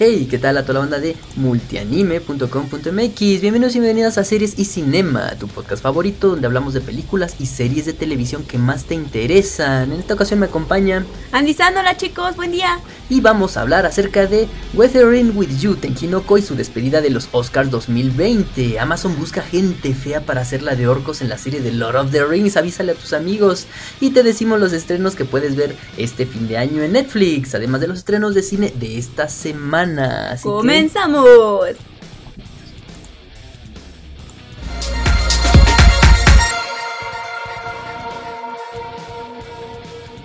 Hey, ¿qué tal a toda la banda de multianime.com.mx? Bienvenidos y bienvenidas a Series y Cinema, tu podcast favorito donde hablamos de películas y series de televisión que más te interesan. En esta ocasión me acompaña Andy hola chicos, buen día. Y vamos a hablar acerca de Weathering with You, Tenkinoko y su despedida de los Oscars 2020. Amazon busca gente fea para hacerla de orcos en la serie de Lord of the Rings. Avísale a tus amigos. Y te decimos los estrenos que puedes ver este fin de año en Netflix, además de los estrenos de cine de esta semana. ¡Comenzamos!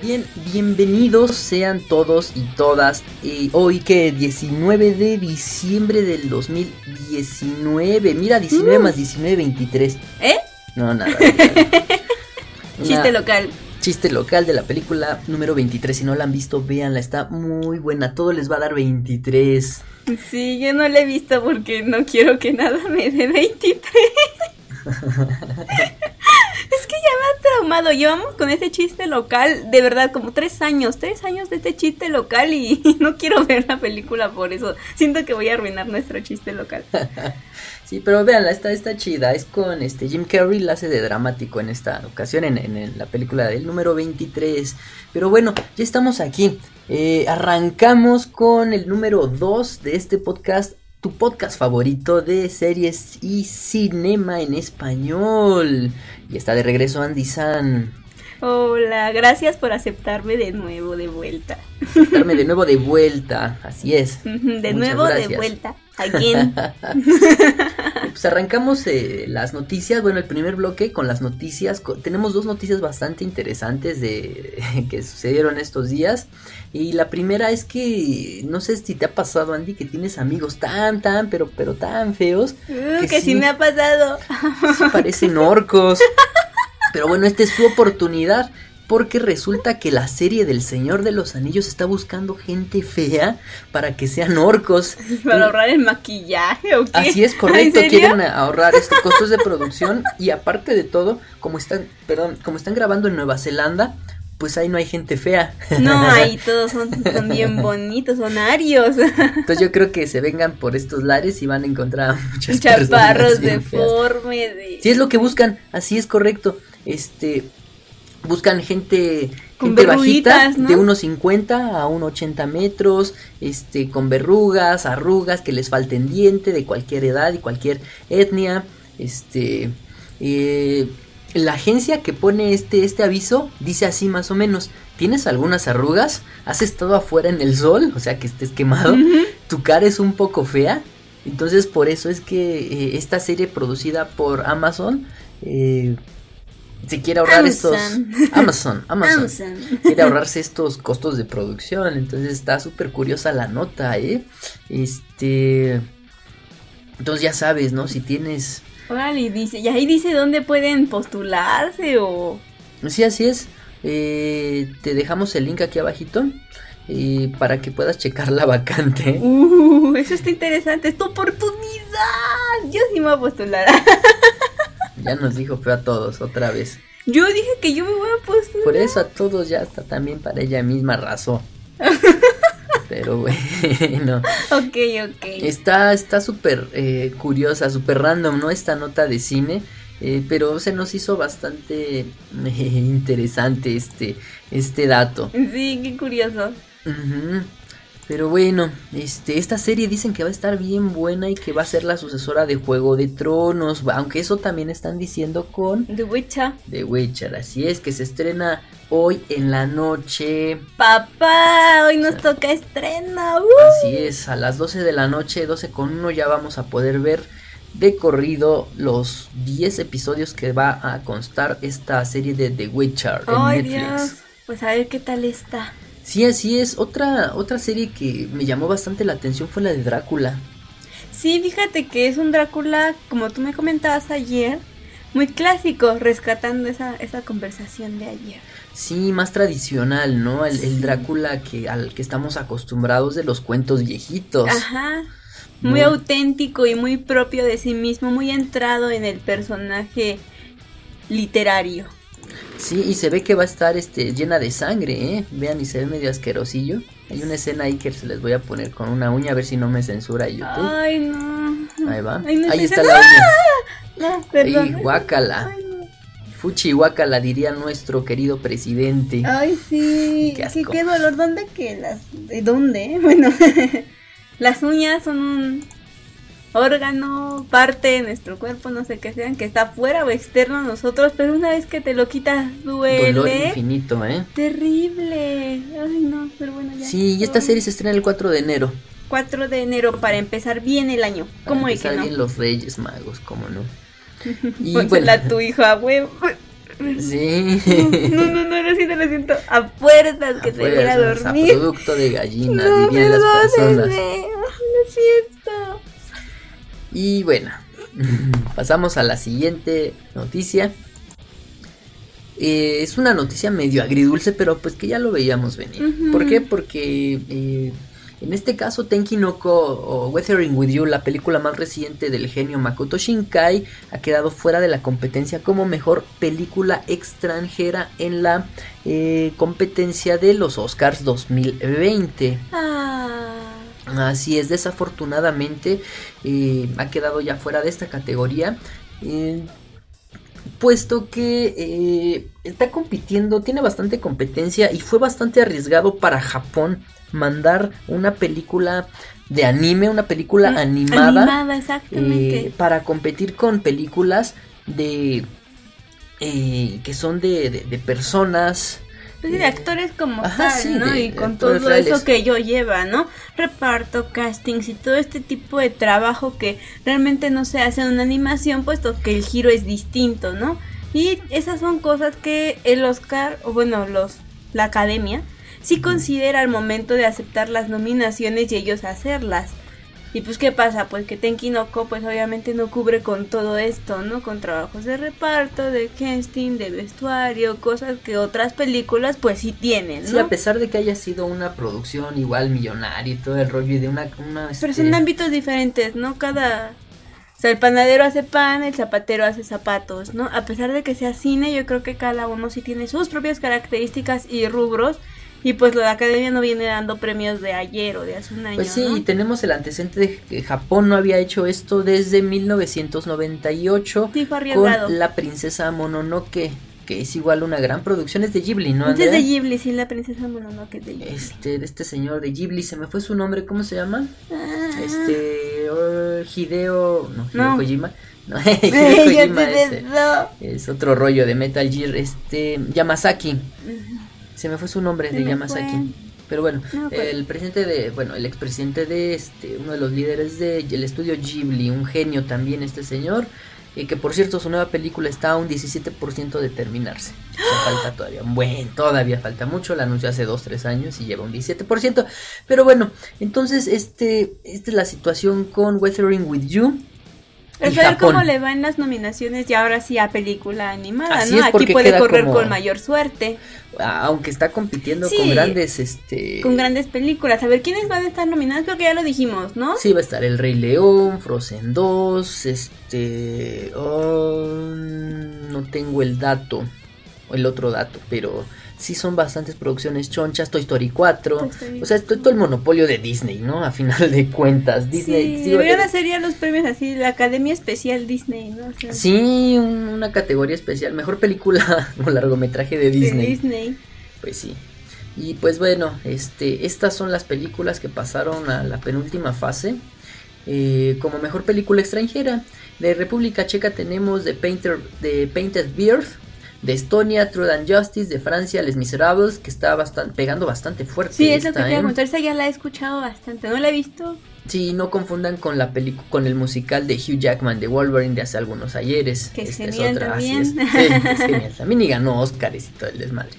Bien, bienvenidos sean todos y todas. Y hoy que 19 de diciembre del 2019. Mira, 19 más 19, 23. ¿Eh? No, nada. Chiste local chiste local de la película número 23. Si no la han visto, véanla, está muy buena. Todo les va a dar 23. Sí, yo no la he visto porque no quiero que nada me dé 23. es que ya me ha traumado. Llevamos con ese chiste local, de verdad, como tres años, tres años de este chiste local y no quiero ver la película por eso. Siento que voy a arruinar nuestro chiste local. Sí, pero véanla, está, chida. Es con este Jim Carrey, la hace de dramático en esta ocasión, en, la película del número 23. Pero bueno, ya estamos aquí. Eh, arrancamos con el número 2 de este podcast, tu podcast favorito de series y cinema en español. Y está de regreso Andy San. Hola, gracias por aceptarme de nuevo de vuelta. Aceptarme de nuevo de vuelta, así es. De nuevo de vuelta. ¿A quién? pues arrancamos eh, las noticias. Bueno, el primer bloque con las noticias. tenemos dos noticias bastante interesantes de que sucedieron estos días. Y la primera es que no sé si te ha pasado, Andy, que tienes amigos tan, tan, pero, pero tan feos. Uh, que, sí, me ha pasado. parecen orcos. Pero bueno, esta es su oportunidad. Porque resulta que la serie del Señor de los Anillos está buscando gente fea para que sean orcos. Para ahorrar el maquillaje o qué? Así es correcto, quieren ahorrar estos costos de producción y aparte de todo, como están, perdón, como están grabando en Nueva Zelanda, pues ahí no hay gente fea. No, ahí todos son, bien bonitos, son arios. Entonces yo creo que se vengan por estos lares y van a encontrar muchas Chaparros deformes. De... Sí, es lo que buscan, así es correcto este buscan gente gente bajita de unos 50 a unos 80 metros, este con verrugas, arrugas, que les falten diente de cualquier edad y cualquier etnia, este eh, la agencia que pone este este aviso dice así más o menos, ¿tienes algunas arrugas? ¿Has estado afuera en el sol? O sea, que estés quemado. ¿Tu cara es un poco fea? Entonces, por eso es que eh, esta serie producida por Amazon eh, se quiere ahorrar estos Amazon, Amazon, quiere ahorrarse estos costos de producción, entonces está súper curiosa la nota, eh. Este, entonces ya sabes, ¿no? Si tienes. Órale, dice, y ahí dice dónde pueden postularse o. Sí, así es. Eh, te dejamos el link aquí abajito. Y para que puedas checar la vacante. Uh, eso está interesante, es tu oportunidad. Yo sí me voy a postular. Ya nos dijo fue a todos otra vez. Yo dije que yo me voy a postular. Por eso a todos ya está también para ella misma razón. Pero bueno. Ok, ok. Está súper eh, curiosa, súper random, ¿no? Esta nota de cine. Eh, pero se nos hizo bastante eh, interesante este, este dato. Sí, qué curioso. Pero bueno, este, esta serie dicen que va a estar bien buena y que va a ser la sucesora de Juego de Tronos, aunque eso también están diciendo con The Witcher. The Witcher, así es, que se estrena hoy en la noche. Papá, hoy nos toca estrena. ¡uh! Así es, a las 12 de la noche, 12 con 1 ya vamos a poder ver de corrido los 10 episodios que va a constar esta serie de The Witcher en Netflix. Pues a ver qué tal está. Sí, así es. Otra, otra serie que me llamó bastante la atención fue la de Drácula. Sí, fíjate que es un Drácula, como tú me comentabas ayer, muy clásico, rescatando esa, esa conversación de ayer. Sí, más tradicional, ¿no? El, Drácula que, al que estamos acostumbrados de los cuentos viejitos. Ajá. Muy auténtico y muy propio de sí mismo, muy entrado en el personaje literario. Sí, y se ve que va a estar este, llena de sangre, ¿eh? Vean, y se ve medio asquerosillo. Hay una escena ahí que se les voy a poner con una uña a ver si no me censura YouTube. Ay, no. Ahí va. ahí está la uña. No, perdón. Ay, guácala. Fuchi guácala, diría nuestro querido presidente. Ay, sí. Qué, qué dolor. ¿Dónde que las.? ¿De dónde? Bueno, las uñas son un órgano, parte de nuestro cuerpo, no sé qué sean, que está fuera o externo a nosotros, pero una vez que te lo quitas, duele. Dolor infinito, ¿eh? Terrible. Ay, no, pero bueno, ya. Sí, y esta serie se estrena el 4 de enero. 4 de enero para empezar bien el año. ¿Cómo es que no? bien los Reyes Magos, ¿cómo no? Y bueno, la tu hijo a huevo. Sí. No, no, no, lo siento, lo siento. A fuerzas que se viera a dormir. A producto de gallina, dirían las personas. Lo siento. Y bueno, pasamos a la siguiente noticia. Eh, es una noticia medio agridulce, pero pues que ya lo veíamos venir. ¿Por qué? Porque eh, en este caso Tenki Noko o Weathering With You, la película más reciente del genio Makoto Shinkai, ha quedado fuera de la competencia como mejor película extranjera en la eh, competencia de los Oscars 2020. Ah. Así es, desafortunadamente eh, ha quedado ya fuera de esta categoría. Eh, puesto que eh, está compitiendo, tiene bastante competencia y fue bastante arriesgado para Japón mandar una película de anime, una película animada, para competir con películas de que son de, de personas pues de actores como tal, ¿no? y con todo eso que ello lleva, ¿no? Reparto, castings y todo este tipo de trabajo que realmente no se hace en una animación, puesto que el giro es distinto, ¿no? Y esas son cosas que el Oscar, o bueno, los la academia, sí considera al momento de aceptar las nominaciones y ellos hacerlas. Y pues, ¿qué pasa? Pues que Tenki no pues obviamente no cubre con todo esto, ¿no? Con trabajos de reparto, de casting, de vestuario, cosas que otras películas pues sí tienen, ¿no? Sí, a pesar de que haya sido una producción igual millonaria y todo el rollo y de una... una Pero son este ámbitos diferentes, ¿no? Cada... O sea, el panadero hace pan, el zapatero hace zapatos, ¿no? A pesar de que sea cine, yo creo que cada uno sí tiene sus propias características y rubros y pues la academia no viene dando premios de ayer o de hace un año. Pues sí, tenemos el antecedente de que Japón no había hecho esto desde 1998 con La Princesa Mononoke que es igual una gran producción, es de Ghibli, ¿no? Es de Ghibli, sí, la princesa Mononoke es de Ghibli. Este, de este señor de Ghibli, se me fue su nombre, ¿cómo se llama? Ah. Este, oh, Hideo, no, Hideo Kojima. No, Hideo Kojima es, es, otro rollo de Metal Gear, este, Yamazaki. Se me fue su nombre de Yamazaki. Pero bueno, el presidente de, bueno, el expresidente de este, uno de los líderes del estudio Ghibli, un genio también este señor, y que por cierto su nueva película está a un 17% de terminarse. O sea, falta todavía, bueno, todavía falta mucho, la anunció hace 2-3 años y lleva un 17%. Pero bueno, entonces este, esta es la situación con Weathering With You. Es ver cómo le va en las nominaciones y ahora sí a película animada, ¿no? Aquí puede correr con mayor suerte. Aunque está compitiendo con grandes, este... Con grandes películas. A ver, ¿quiénes van a estar nominados? Creo que ya lo dijimos, ¿no? Sí, va a estar El Rey León, Frozen 2, este... Oh, no tengo el dato, el otro dato, pero sí son bastantes producciones chonchas, Toy Story 4, o sea, es todo, el monopolio de Disney, ¿no? A final de cuentas, Disney... Sí, deberían serían los premios así, la Academia Especial Disney, ¿no? sí, una categoría especial, mejor película o largometraje de Disney. De Disney. Pues sí. Y pues bueno, este, estas son las películas que pasaron a la penúltima fase. Eh, como mejor película extranjera. De República Checa tenemos The, Painter, The Painted Beard, de Estonia, Truth and Justice, de Francia, Les Miserables, que está bastante, pegando bastante fuerte. Sí, es lo que quería contar, esa ya la he escuchado bastante, ¿no la he visto? Sí, no confundan con la película, con el musical de Hugh Jackman de Wolverine de hace algunos ayeres. Que es genial también. Sí, es genial también y ganó Oscars y todo el desmadre.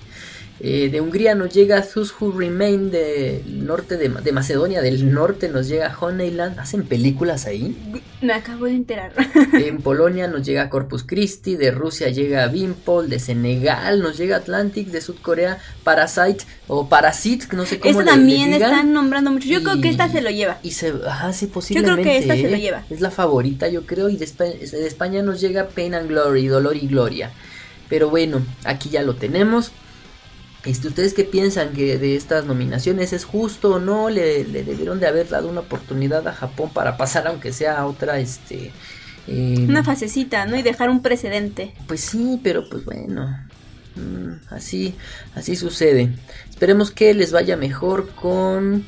Eh, de Hungría nos llega Those Who Remain del norte de, Macedonia del norte nos llega Honeyland. ¿Hacen películas ahí? Me acabo de enterar. en Polonia nos llega Corpus Christi, de Rusia llega Bimpol, de Senegal nos llega Atlantic, de Sudcorea Parasite o Parasit, no sé cómo Esta también están nombrando mucho. Yo creo que esta se lo lleva. Y se, ah, sí, posiblemente. Yo creo que esta se lo ¿eh? lleva. Es la favorita, yo creo. Y de de España nos llega Pain and Glory, Dolor y Gloria. Pero bueno, aquí ya lo tenemos. Este, ¿Ustedes qué piensan que de estas nominaciones es justo o no? ¿Le, debieron de haber dado una oportunidad a Japón para pasar aunque sea a otra, este... Eh, una fasecita, ¿no? Y dejar un precedente. Pues sí, pero pues bueno, mm, así, así sucede. Esperemos que les vaya mejor con...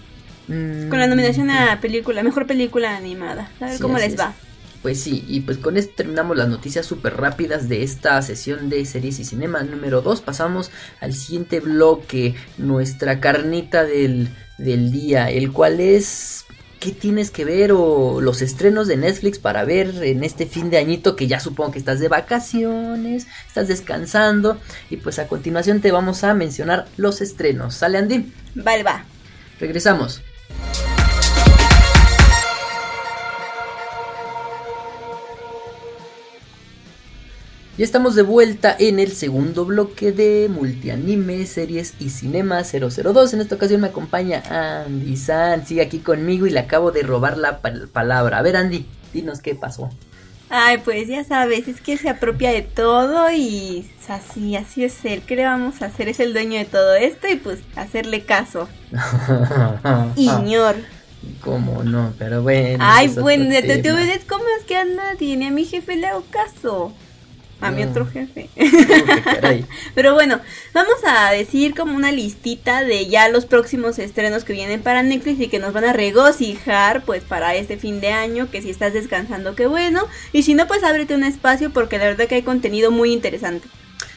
Mm, con la nominación a película, mejor película animada. A ver cómo les va. Pues sí, y pues con esto terminamos las noticias súper rápidas de esta sesión de series y cinema número 2. Pasamos al siguiente bloque, nuestra carnita del, del día, el cual es ¿qué tienes que ver o los estrenos de Netflix para ver en este fin de añito que ya supongo que estás de vacaciones, estás descansando y pues a continuación te vamos a mencionar los estrenos. ¿Sale Andy? Vale, va. Regresamos. Ya estamos de vuelta en el segundo bloque de Multianime, Series y Cinema 002. En esta ocasión me acompaña Andy San. Sigue aquí conmigo y le acabo de robar la palabra. A ver, Andy, dinos qué pasó. Ay, pues ya sabes, es que se apropia de todo y así, así es él. ¿Qué le vamos a hacer? Es el dueño de todo esto y pues hacerle caso. Iñor. ¿Cómo no? Pero bueno. Ay, bueno, te, te obedezco más que a nadie, ni a mi jefe le hago caso a mi otro jefe. Pero bueno, vamos a decir como una listita de ya los próximos estrenos que vienen para Netflix y que nos van a regocijar pues para este fin de año, que si estás descansando, qué bueno. Y si no, pues ábrete un espacio porque la verdad que hay contenido muy interesante.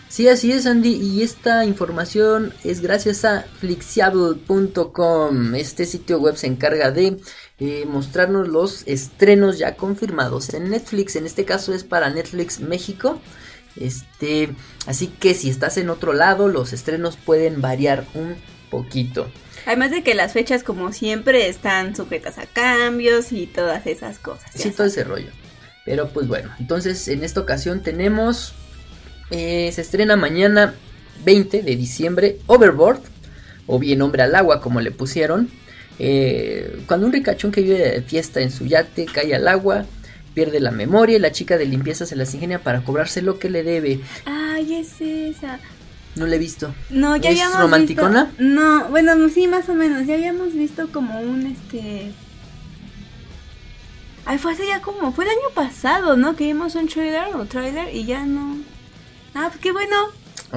Sí, así es, Andy. Y esta información es gracias a flixiable.com. Este sitio web se encarga de eh, mostrarnos los estrenos ya confirmados en Netflix. En este caso es para Netflix México. Este, así que si estás en otro lado, los estrenos pueden variar un poquito. Además de que las fechas, como siempre, están sujetas a cambios y todas esas cosas. Sí, todo ese rollo. Pero pues bueno, entonces en esta ocasión tenemos eh, se estrena mañana 20 de diciembre Overboard, o bien Hombre al Agua como le pusieron. Eh, cuando un ricachón que vive de fiesta en su yate cae al agua, pierde la memoria y la chica de limpieza se las ingenia para cobrarse lo que le debe. Ay, es esa. No la he visto. No, ya ¿Es romanticona? No, bueno, sí, más o menos. Ya habíamos visto como un este. Ay, fue hace ya como. Fue el año pasado, ¿no? Que vimos un trailer o trailer y ya no. Ah, pues qué bueno.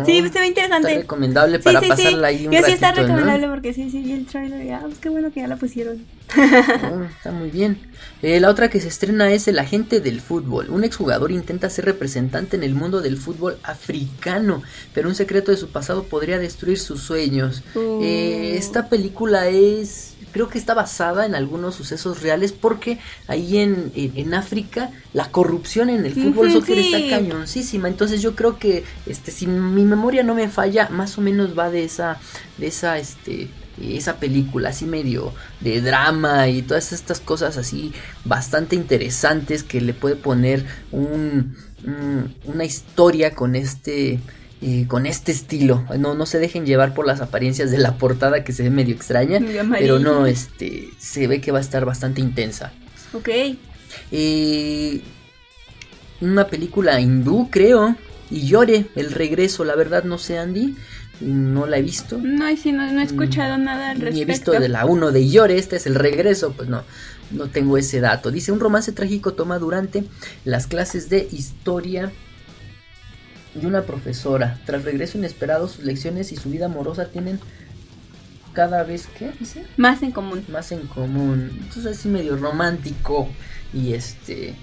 Sí, oh, se ve interesante. Está recomendable para pasarla ahí un Yo sí está recomendable porque sí, sí, vi el trailer y ah, pues qué bueno que ya la pusieron. Oh, está muy bien. Eh, la otra que se estrena es El agente del fútbol. Un exjugador intenta ser representante en el mundo del fútbol africano, pero un secreto de su pasado podría destruir sus sueños. Eh, uh. esta película es creo que está basada en algunos sucesos reales porque ahí en, en, África la corrupción en el fútbol soccer está cañoncísima. Entonces yo creo que este si mi memoria no me falla, más o menos va de esa de esa este esa película así medio de drama y todas estas cosas así bastante interesantes que le puede poner un, una historia con este con este estilo. No, no se dejen llevar por las apariencias de la portada que se ve medio extraña, pero no, este, se ve que va a estar bastante intensa. Ok. Eh, una película hindú, creo, y Llore, el regreso, la verdad no sé, Andy. No la he visto. No, sí, no, he escuchado mm, nada al respecto. Ni he visto de la 1 de Llore, este es el regreso, pues no, no tengo ese dato. Dice, un romance trágico toma durante las clases de historia y una profesora. Tras regreso inesperado, sus lecciones y su vida amorosa tienen cada vez, ¿qué dice? Más en común. Más en común. Entonces así medio romántico. Y este...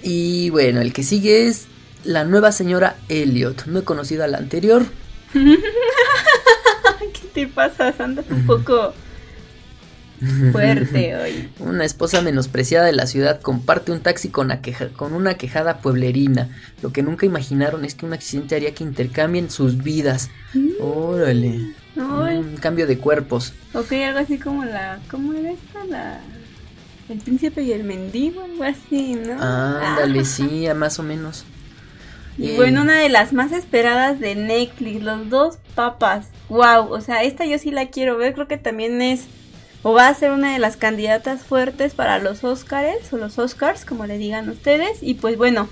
Y bueno, el que sigue es la nueva señora Elliot. No he conocido a la anterior. ¿Qué te pasa? Andas un poco Fuerte hoy. Una esposa menospreciada de la ciudad comparte un taxi con, con, una quejada pueblerina. Lo que nunca imaginaron es que un accidente haría que intercambien sus vidas. Mm. Órale. Un cambio de cuerpos. Ok, algo así como la. ¿Cómo era esta? La. El príncipe y el mendigo, algo así, ¿no? Ándale, ah. sí, más o menos. Y bueno, una de las más esperadas de Netflix, los dos papas. Wow, o sea, esta yo sí la quiero ver, creo que también es o va a ser una de las candidatas fuertes para los Oscars o los Oscars, como le digan ustedes. Y pues bueno,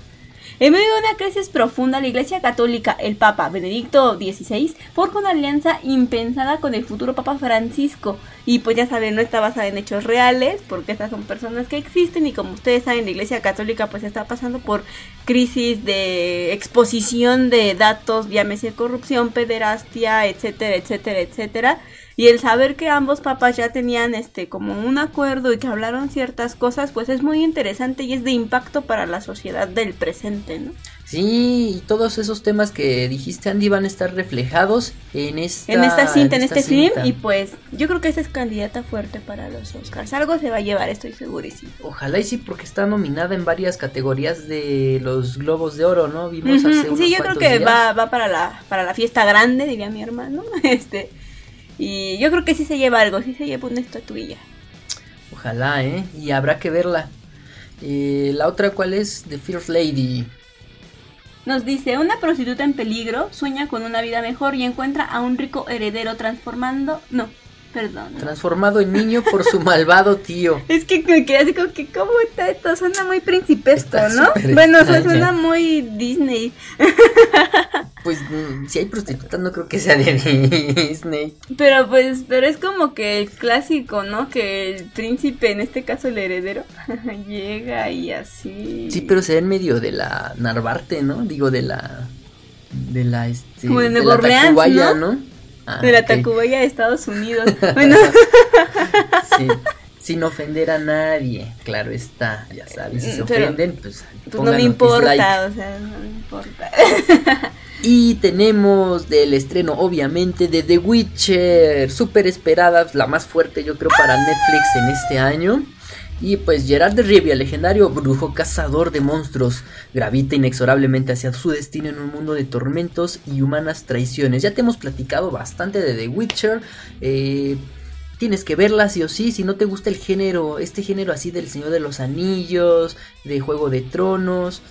En medio de una crisis profunda, la Iglesia Católica, el Papa Benedicto XVI, forja una alianza impensada con el futuro Papa Francisco. Y pues ya saben, no está basada en hechos reales, porque estas son personas que existen y como ustedes saben, la Iglesia Católica pues está pasando por crisis de exposición de datos, llámese corrupción, pederastia, etcétera, etcétera, etcétera. Y el saber que ambos papás ya tenían este como un acuerdo y que hablaron ciertas cosas, pues es muy interesante y es de impacto para la sociedad del presente, ¿no? Sí, y todos esos temas que dijiste, Andy, van a estar reflejados en esta, en esta cinta, en, este film. Y pues yo creo que esa es candidata fuerte para los Oscars. Algo se va a llevar, estoy segurísimo. Ojalá y sí, porque está nominada en varias categorías de los Globos de Oro, ¿no? Vimos hace Sí, yo creo que va, va para, la, para la fiesta grande, diría mi hermano. Este, y yo creo que sí se lleva algo, sí se lleva una estatuilla. Ojalá, ¿eh? Y habrá que verla. Eh, la otra, ¿cuál es? The First Lady. Nos dice, una prostituta en peligro sueña con una vida mejor y encuentra a un rico heredero transformando... No, Perdón. Transformado en niño por su malvado tío. Es que me quedé así como que, ¿cómo está esto? Suena muy principesco, ¿no? Bueno, suena muy Disney. Pues mm, si hay prostitutas no creo que sea de Disney. Pero pues, pero es como que el clásico, ¿no? Que el príncipe, en este caso el heredero, llega y así. Sí, pero se ve en medio de la Narvarte, ¿no? Digo, de la... De la, este... Como de Nuevo Orleans, ¿no? Ah, de la Tacubaya de Estados Unidos. Bueno. sí, sin ofender a nadie, claro está, ya sabes, si se ofenden, pues, pues no me importa, o sea, no me importa. Y tenemos del estreno, obviamente, de The Witcher, súper esperada, la más fuerte yo creo para Netflix en este año. Y pues Gerard de Rivia, legendario brujo cazador de monstruos, gravita inexorablemente hacia su destino en un mundo de tormentos y humanas traiciones. Ya te hemos platicado bastante de The Witcher. Eh, tienes que verla sí o sí, si no te gusta el género, este género así del Señor de los Anillos, de Juego de Tronos,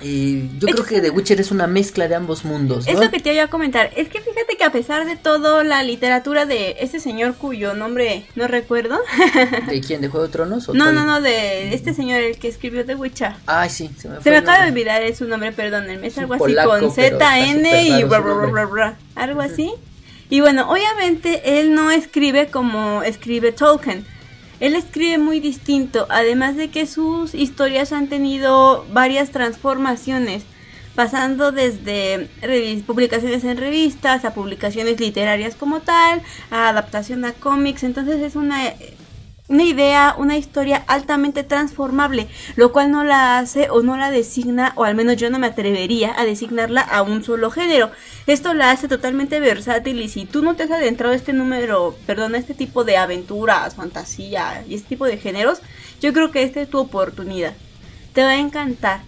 yo creo que The Witcher es una mezcla de ambos mundos. ¿no? Es lo que te iba a comentar. Es que fíjate que a pesar de todo la literatura de este señor cuyo nombre no recuerdo. ¿De quién? ¿De Juego de Tronos? no, no, no, de este señor el que escribió The Witcher. Ay, sí. Se me, se me acaba de olvidar su nombre, perdón. Es algo así con Z, N y algo así. Y bueno, obviamente él no escribe como escribe Tolkien él escribe muy distinto, además de que sus historias han tenido varias transformaciones, pasando desde publicaciones en revistas a publicaciones literarias como tal, a adaptación a cómics, entonces es una una idea, una historia altamente transformable, lo cual no la hace o no la designa, o al menos yo no me atrevería a designarla a un solo género. Esto la hace totalmente versátil y si tú no te has adentrado a este número, perdón, a este tipo de aventuras, fantasía y este tipo de géneros, yo creo que esta es tu oportunidad. Te va a encantar.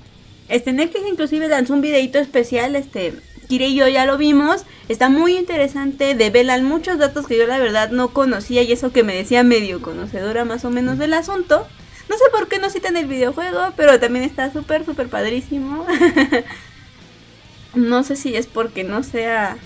Este Netflix inclusive lanzó un videito especial, este, Kire y yo ya lo vimos. Está muy interesante. Develan muchos datos que yo la verdad no conocía y eso que me decía medio conocedora más o menos del asunto. No sé por qué no citan el videojuego, pero también está súper, súper padrísimo. no sé si es porque no sea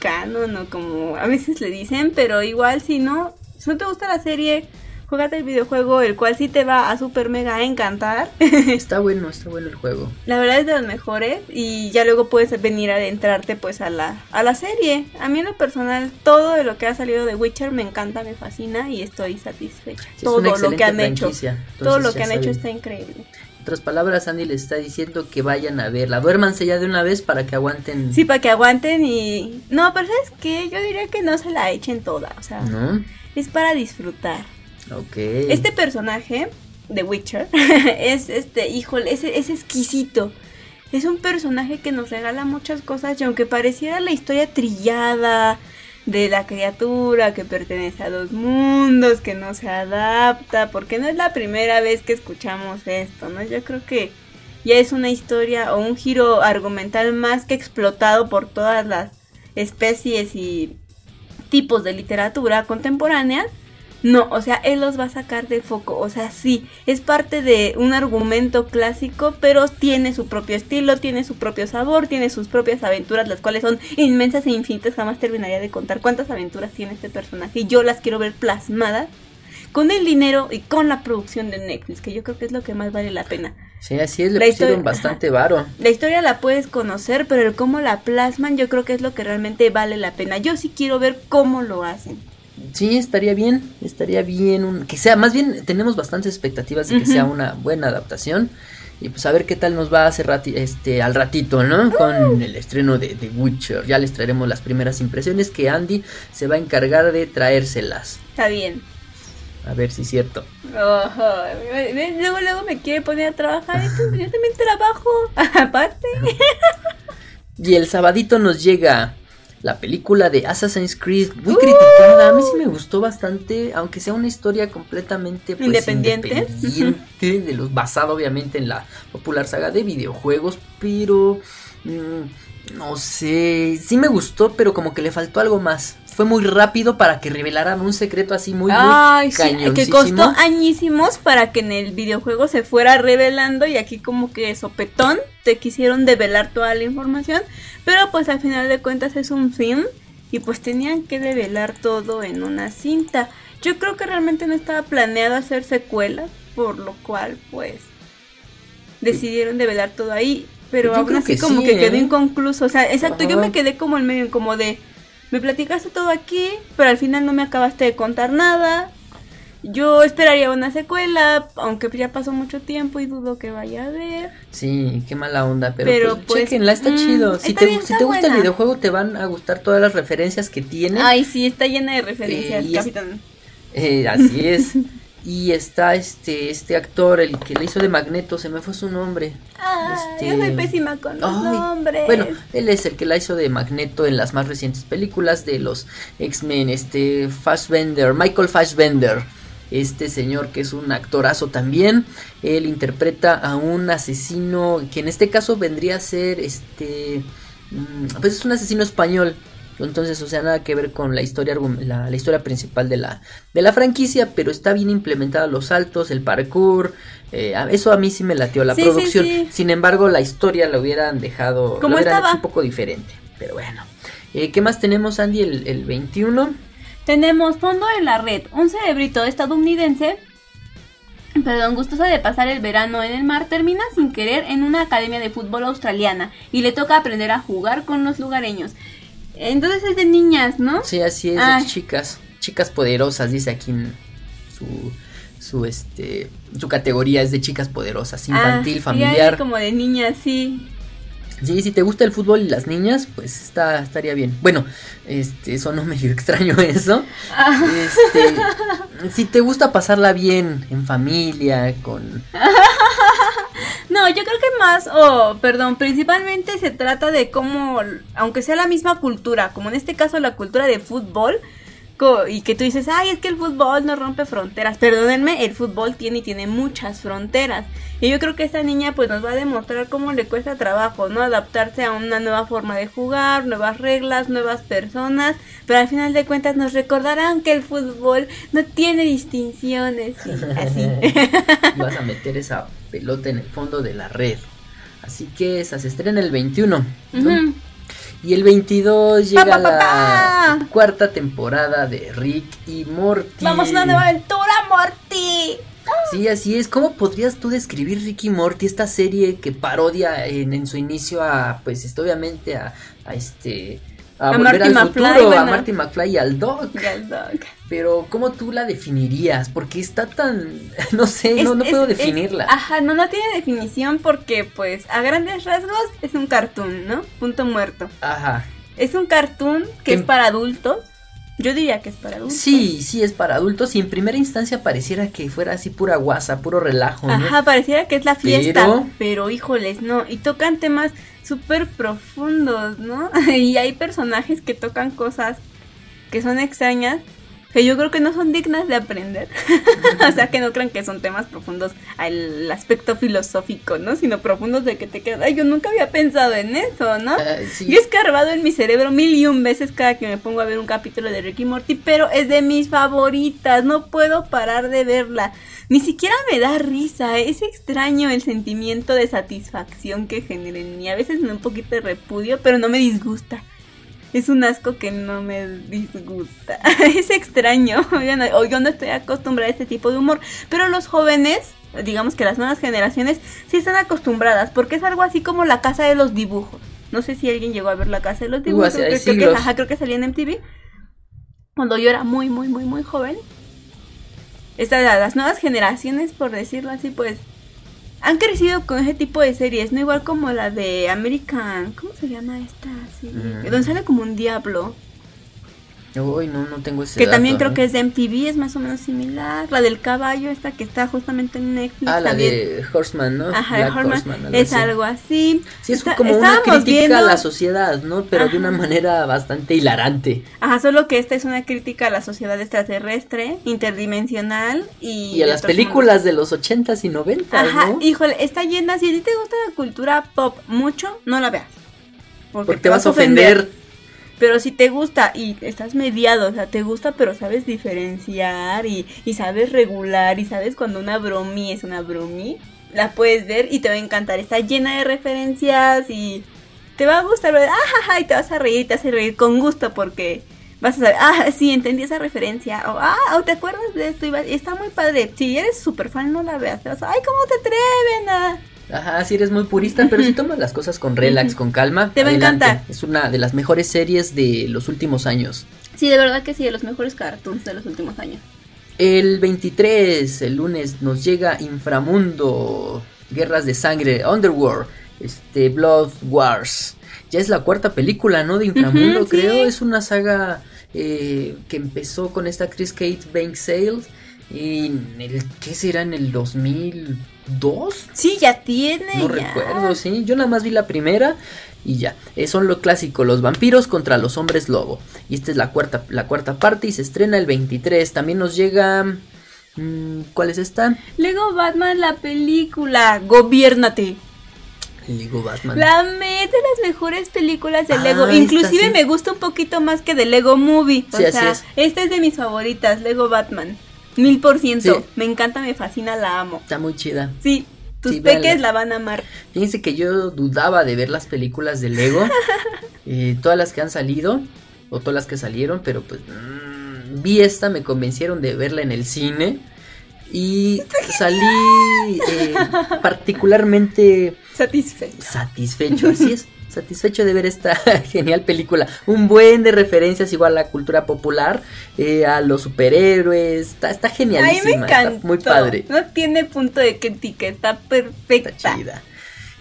canon o como a veces le dicen, pero igual si no, si no te gusta la serie, Juegate el videojuego, el cual sí te va a super mega encantar. está bueno, está bueno el juego. La verdad es de los mejores y ya luego puedes venir a adentrarte pues a la, a la serie. A mí en lo personal, todo de lo que ha salido de Witcher me encanta, me fascina y estoy satisfecha. todo lo que han hecho. Todo lo que han hecho está increíble. En otras palabras, Andy les está diciendo que vayan a verla. Duérmanse ya de una vez para que aguanten. Sí, para que aguanten y... No, pero ¿sabes qué? Yo diría que no se la echen toda. O sea, ¿No? es para disfrutar. Este personaje de Witcher es este, híjole, es, es exquisito. Es un personaje que nos regala muchas cosas y aunque pareciera la historia trillada de la criatura que pertenece a dos mundos, que no se adapta, porque no es la primera vez que escuchamos esto, ¿no? Yo creo que ya es una historia o un giro argumental más que explotado por todas las especies y tipos de literatura contemporánea no, o sea, él los va a sacar de foco. O sea, sí, es parte de un argumento clásico, pero tiene su propio estilo, tiene su propio sabor, tiene sus propias aventuras, las cuales son inmensas e infinitas. Jamás terminaría de contar cuántas aventuras tiene este personaje. Y yo las quiero ver plasmadas con el dinero y con la producción de Netflix, que yo creo que es lo que más vale la pena. Sí, así es, le pusieron bastante varo. La historia la puedes conocer, pero el cómo la plasman yo creo que es lo que realmente vale la pena. Yo sí quiero ver cómo lo hacen. Sí, estaría bien, estaría bien un, que sea, más bien tenemos bastantes expectativas de que sea una buena adaptación y pues a ver qué tal nos va a hacer este al ratito, ¿no? Con el estreno de The Witcher. Ya les traeremos las primeras impresiones que Andy se va a encargar de traérselas. Está bien. A ver si es cierto. luego, luego me quiere poner a trabajar. Yo también trabajo. Aparte. y el sabadito nos llega la película de Assassin's Creed, muy criticada. A mí sí me gustó bastante, aunque sea una historia completamente pues, independiente, de los basado obviamente en la popular saga de videojuegos, pero mm, no sé, sí me gustó, pero como que le faltó algo más fue muy rápido para que revelaran un secreto así muy, Ay, muy que costó añísimos para que en el videojuego se fuera revelando y aquí como que sopetón te quisieron develar toda la información, pero pues al final de cuentas es un film y pues tenían que develar todo en una cinta. Yo creo que realmente no estaba planeado hacer secuelas, por lo cual pues decidieron develar todo ahí, pero aún así como que quedó ¿eh? inconcluso, o sea, exacto, yo me quedé como en medio como de me platicaste todo aquí, pero al final no me acabaste de contar nada. Yo esperaría una secuela, aunque ya pasó mucho tiempo y dudo que vaya a haber. Sí, qué mala onda, pero, pues, pues chequenla, está mm, chido. Si te, si te gusta el videojuego, te van a gustar todas las referencias que tiene. Ay, sí, está llena de referencias, eh, Capitán. Eh, así es. Y está este este actor, el que le hizo de Magneto, se me fue su nombre. este... yo soy pésima con los nombres. Bueno, él es el que la hizo de Magneto en las más recientes películas de los X-Men, este Fassbender, Michael Fassbender. Este señor que es un actorazo también, él interpreta a un asesino que en este caso vendría a ser este mm, pues es un asesino español entonces, o sea, nada que ver con la historia, la, historia principal de la, de la franquicia, pero está bien implementada los saltos, el parkour. Eh, eso a mí sí me latió la producción. Sin embargo, la historia la hubieran dejado Como estaba? un poco diferente. Pero bueno. Eh, ¿Qué más tenemos, Andy, el, el 21? Tenemos Fondo en la Red, un cerebrito estadounidense perdón, gustosa de pasar el verano en el mar, termina sin querer en una academia de fútbol australiana y le toca aprender a jugar con los lugareños. Entonces es de niñas, ¿no? Sí, así es, de chicas. Chicas poderosas, dice aquí en su, su, este, su categoría es de chicas poderosas, ah, infantil, familiar. como de niñas, sí. Sí, si te gusta el fútbol y las niñas, pues está, estaría bien. Bueno, este, no medio extraño eso. Ah. Este, si te gusta pasarla bien en familia, con No, yo creo que más, o perdón, principalmente se trata de cómo, aunque sea la misma cultura, como en este caso la cultura de fútbol, y que tú dices, ay, es que el fútbol no rompe fronteras. Perdónenme, el fútbol tiene y tiene muchas fronteras. Y yo creo que esta niña pues nos va a demostrar cómo le cuesta trabajo, ¿no? Adaptarse a una nueva forma de jugar, nuevas reglas, nuevas personas. Pero al final de cuentas nos recordarán que el fútbol no tiene distinciones. Y así. vas a meter esa pelota en el fondo de la red. Así que esa se estrena el 21. Y el 22 llega la cuarta temporada de Rick y Morty. ¡Vamos a una nueva aventura, Morty! Sí, así es. ¿Cómo podrías tú describir Rick y Morty, esta serie que parodia en, su inicio a, pues, esto, obviamente a, a este a, volver al futuro, a Marty McFly y al Doc. Pero ¿cómo tú la definirías? Porque está tan, no sé, no, no puedo definirla. ajá, no, no tiene definición porque pues a grandes rasgos es un cartoon, ¿no? Punto muerto. Ajá. Es un cartoon que es para adultos. Yo diría que es para adultos. Sí, sí, es para adultos y en primera instancia pareciera que fuera así pura guasa, puro relajo. ¿no? Ajá, pareciera que es la fiesta, pero, pero híjoles, no. Y tocan temas súper profundos, ¿no? y hay personajes que tocan cosas que son extrañas, que yo creo que no son dignas de aprender. o sea, que no crean que son temas profundos al aspecto filosófico, ¿no? Sino profundos de que te quedas, ay, yo nunca había pensado en eso, ¿no? Uh, Yo he escarbado en mi cerebro mil y un veces cada que me pongo a ver un capítulo de Ricky Morty, pero es de mis favoritas, no puedo parar de verla. Ni siquiera me da risa, es extraño el sentimiento de satisfacción que genera en mí. A veces me da un poquito de repudio, pero no me disgusta. es un asco que no me disgusta. es extraño. O yo no estoy acostumbrada a este tipo de humor. Pero los jóvenes, digamos que las nuevas generaciones, sí están acostumbradas. Porque es algo así como la casa de los dibujos. No sé si alguien llegó a ver la casa de los dibujos. creo, que, creo que salía en MTV. Cuando yo era muy, muy, muy, muy joven. Estas, las nuevas generaciones, por decirlo así, pues han crecido con ese tipo de series, no igual como la de American, ¿cómo se llama esta? Sí, Donde sale como un diablo. Uy, no, no tengo ese Que también creo ¿eh? que es de MTV, es más o menos similar. La del caballo, esta que está justamente en Netflix. Ah, la de Horseman, ¿no? Ajá, Horseman. es algo así. Sí, es como una crítica a la sociedad, ¿no? Pero de una manera bastante hilarante. Ajá, solo que esta es una crítica a la sociedad extraterrestre, interdimensional y... Y a las películas de los ochentas y noventas, Ajá, híjole, está llena. Si a ti te gusta la cultura pop mucho, no la veas. Porque, te, vas a ofender pero si te gusta y estás mediado, o sea, te gusta pero sabes diferenciar y, y sabes regular y sabes cuando una bromi es una bromi, la puedes ver y te va a encantar. Está llena de referencias y te va a gustar, ah, y te vas a reír, te vas a reír con gusto porque vas a saber, ah, sí, entendí esa referencia, o ah, te acuerdas de esto, y, está muy padre. Si eres súper fan, no la veas, te vas a, ay, ¿cómo te atreven a Ajá, sí eres muy purista, pero si tomas las cosas con relax, con calma. Te va a encantar. Es una de las mejores series de los últimos años. Sí, de verdad que sí, de los mejores cartoons de los últimos años. El 23, el lunes, nos llega Inframundo, Guerras de Sangre, Underworld, este, Blood Wars. Ya es la cuarta película, ¿no? De Inframundo, creo. Es una saga eh, que empezó con esta actriz Kate Sales Y en el, ¿qué será? En el 2000 dos. Sí, ya tiene. No recuerdo, sí. Yo nada más vi la primera y ya. Eh, son lo clásico, los vampiros contra los hombres lobo. Y esta es la cuarta, la cuarta parte y se estrena el 23. También nos llega... Mm, ¿Cuál es esta? Lego Batman, la película. Gobiernate. Lego Batman. La meta de las mejores películas de Lego. Ah, Inclusive me gusta un poquito más que de Lego Movie. O sea, esta es de mis favoritas, Lego Batman. Mil por ciento. Me encanta, me fascina, la amo. Está muy chida. Sí, tus peques la van a amar. Fíjense que yo dudaba de ver las películas de Lego. eh, todas las que han salido, o todas las que salieron, pero pues mm, vi esta, me convencieron de verla en el cine. Y salí eh, particularmente satisfecho. Satisfecho, así es satisfecho de ver esta genial película. Un buen de referencias igual a la cultura popular, eh, a los superhéroes. Está, está genialísima. Está muy padre. No tiene punto de crítica, está perfecta. Está chida.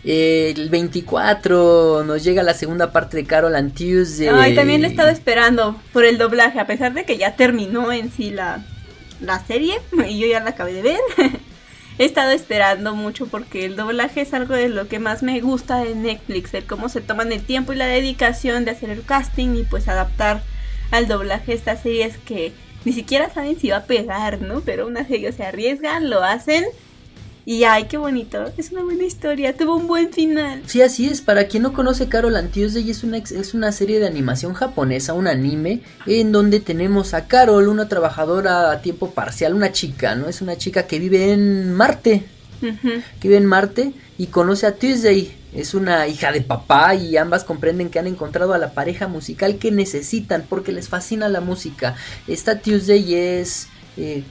el 24 nos llega la segunda parte de Carol and Tuesday. Ay, también he estado esperando por el doblaje, a pesar de que ya terminó en sí la, la serie y yo ya la acabé de ver. he estado esperando mucho porque el doblaje es algo de lo que más me gusta de Netflix, el cómo se toman el tiempo y la dedicación de hacer el casting y pues adaptar al doblaje estas series que ni siquiera saben si va a pegar, ¿no? Pero una serie se arriesgan, lo hacen y ay, qué bonito, es una buena historia, tuvo un buen final. Sí, así es, para quien no conoce Carol and Tuesday es una, es una serie de animación japonesa, un anime, en donde tenemos a Carol, una trabajadora a tiempo parcial, una chica, ¿no? Es una chica que vive en Marte, que vive en Marte y conoce a Tuesday, es una hija de papá y ambas comprenden que han encontrado a la pareja musical que necesitan porque les fascina la música. Esta Tuesday es... Eh,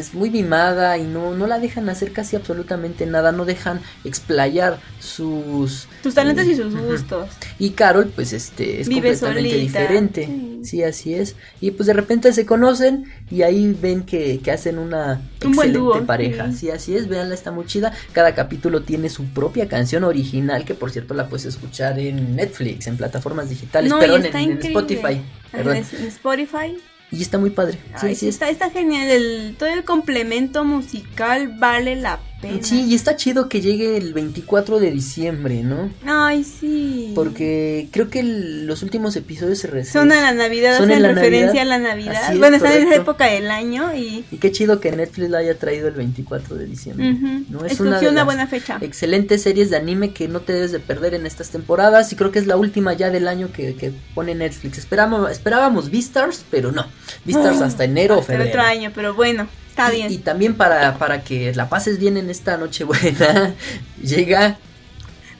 es muy mimada y no, no la dejan hacer casi absolutamente nada, no dejan explayar sus... Sus talentos y sus gustos. Y Carol, pues este, es completamente diferente. Sí. así es. Y pues de repente se conocen y ahí ven que, hacen una excelente pareja. Sí. así es, véanla, está muy chida. Cada capítulo tiene su propia canción original, que por cierto la puedes escuchar en Netflix, en plataformas digitales, perdón, en, en, Spotify. Perdón. En Spotify y está muy padre. Sí, sí, Está, está genial. El, todo el complemento musical vale la pena. Sí, y está chido que llegue el 24 de diciembre, ¿no? Ay, sí. Porque creo que los últimos episodios se Son a la Navidad, son en referencia a la Navidad. bueno, están en esa época del año y... Y qué chido que Netflix la haya traído el 24 de diciembre. ¿no? Es una, una buena fecha. Excelentes series de anime que no te debes de perder en estas temporadas y creo que es la última ya del año que, que pone Netflix. Esperábamos, esperábamos Beastars, pero no. Beastars hasta enero o febrero. otro año, pero bueno. Está bien. Y, también para, para que la pases bien en esta noche buena, llega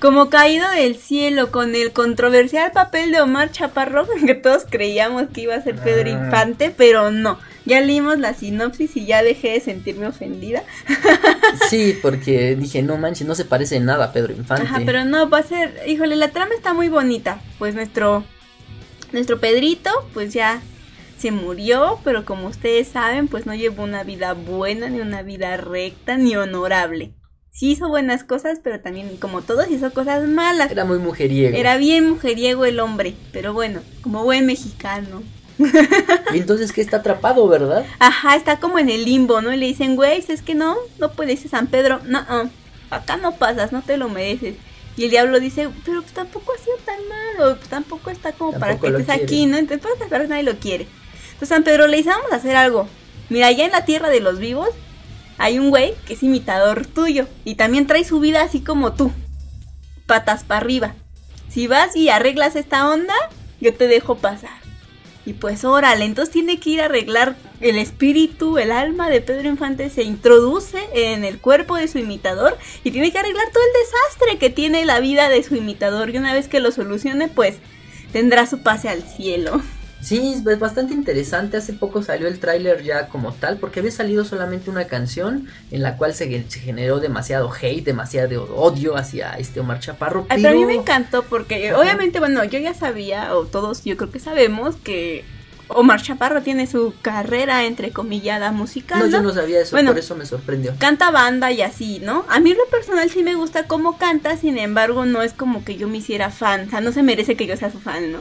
Como caído del cielo con el controversial papel de Omar Chaparro, que todos creíamos que iba a ser Pedro ah. Infante, pero no. Ya leímos la sinopsis y ya dejé de sentirme ofendida. Sí, porque dije, no manches, no se parece en nada a Pedro Infante. Ajá, pero no, va a ser, híjole, la trama está muy bonita. Pues nuestro, nuestro Pedrito, pues ya se murió, pero como ustedes saben, pues no llevó una vida buena, ni una vida recta, ni honorable. Sí hizo buenas cosas, pero también, como todos, hizo cosas malas. Era muy mujeriego. Era bien mujeriego el hombre, pero bueno, como buen mexicano. Y entonces que está atrapado, ¿verdad? Ajá, está como en el limbo, ¿no? Y le dicen, güey, es que no, no puedes ir San Pedro. No, acá no pasas, no te lo mereces. Y el diablo dice, pero pues tampoco ha sido tan malo, pues tampoco está como para que estés aquí, ¿no? Entonces, pues, nadie lo quiere. San Pedro le dice, vamos a hacer algo. Mira, allá en la tierra de los vivos hay un güey que es imitador tuyo y también trae su vida así como tú, patas para arriba. Si vas y arreglas esta onda, yo te dejo pasar. Y pues órale, entonces tiene que ir a arreglar el espíritu, el alma de Pedro Infante se introduce en el cuerpo de su imitador y tiene que arreglar todo el desastre que tiene la vida de su imitador y una vez que lo solucione pues tendrá su pase al cielo. Sí, es bastante interesante. Hace poco salió el tráiler ya como tal, porque había salido solamente una canción en la cual se, generó demasiado hate, demasiado odio hacia este Omar Chaparro. Pero... a mí me encantó porque obviamente, bueno, yo ya sabía, o todos yo creo que sabemos que Omar Chaparro tiene su carrera entre comillada musical. No, yo no sabía eso, por eso me sorprendió. Canta banda y así, ¿no? A mí lo personal sí me gusta cómo canta, sin embargo, no es como que yo me hiciera fan, o sea, no se merece que yo sea su fan, ¿no?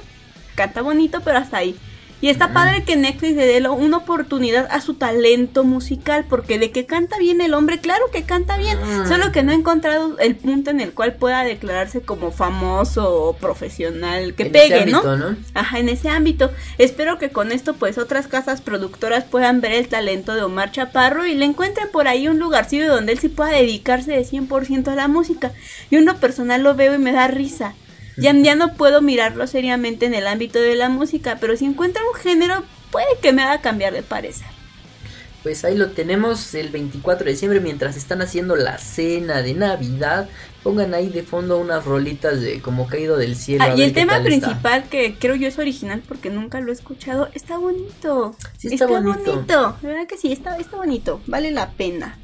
Canta bonito, pero hasta ahí. Y está padre que Netflix le dé una oportunidad a su talento musical, porque de que canta bien el hombre, claro que canta bien, ah. solo que no ha encontrado el punto en el cual pueda declararse como famoso o profesional, que pegue, ¿no? Ajá, en ese ámbito. Espero que con esto, pues, otras casas productoras puedan ver el talento de Omar Chaparro y le encuentren por ahí un lugarcillo donde él sí pueda dedicarse de 100% a la música. Yo en lo personal lo veo y me da risa. Ya, ya no puedo mirarlo seriamente en el ámbito de la música, pero si encuentro un género, puede que me haga cambiar de parecer. Pues ahí lo tenemos el 24 de diciembre mientras están haciendo la cena de Navidad. Pongan ahí de fondo unas rolitas de como caído del cielo. Ah, y el tema principal que creo yo es original porque nunca lo he escuchado, está bonito. Sí, está, bonito. De verdad que sí, está, está bonito. Vale la pena.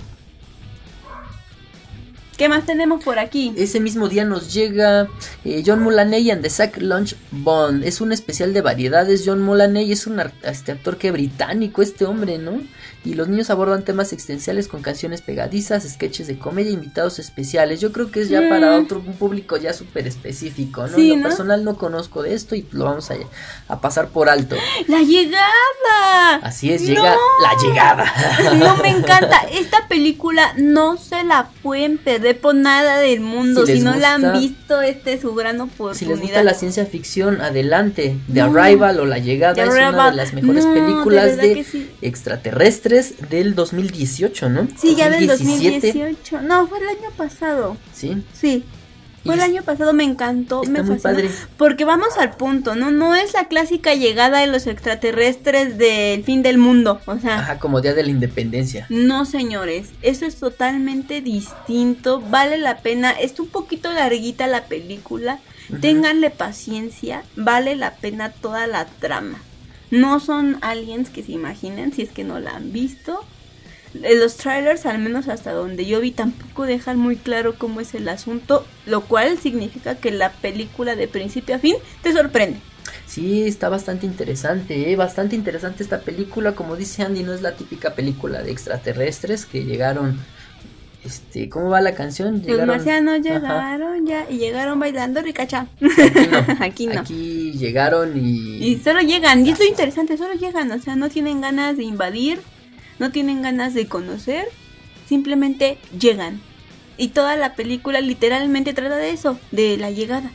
¿Qué más tenemos por aquí? Ese mismo día nos llega eh, John Mulaney and the Sack Lunch Bond. Es un especial de variedades. John Mulaney es un este actor que británico, este hombre, ¿no? Y los niños abordan temas extensiales con canciones pegadizas, sketches de comedia, invitados especiales. Yo creo que es ya mm. para otro público ya súper específico, ¿no? en lo personal no conozco de esto y lo vamos a, a pasar por alto. La llegada. Así es, llega la llegada. No me encanta. Esta película no se la pueden perder por nada del mundo. Si, no la han visto, este es su gran oportunidad. Si les gusta la ciencia ficción, adelante. The Arrival o La Llegada es una de las mejores películas de, de extraterrestres del 2018, ¿no? Sí, ya del 2018. No, fue el año pasado. Sí. Sí. Fue el año pasado, me encantó, me fascinó. Porque vamos al punto, ¿no? No es la clásica llegada de los extraterrestres del fin del mundo, o sea. Ajá, como Día de la Independencia. No, señores, eso es totalmente distinto, vale la pena, es un poquito larguita la película, ténganle paciencia, vale la pena toda la trama. No son aliens que se imaginen si es que no la han visto. Eh, los trailers, al menos hasta donde yo vi, tampoco dejan muy claro cómo es el asunto, lo cual significa que la película de principio a fin te sorprende. Sí, está bastante interesante, ¿eh? bastante interesante esta película. Como dice Andy, no es la típica película de extraterrestres que llegaron este, ¿cómo va la canción? Llegaron... Los marcianos llegaron ya y llegaron bailando ricacha. Aquí no. Aquí llegaron y... Y solo llegan, y es lo interesante, solo llegan, o sea, no tienen ganas de invadir, no tienen ganas de conocer, simplemente llegan. Y toda la película literalmente trata de eso, de la llegada.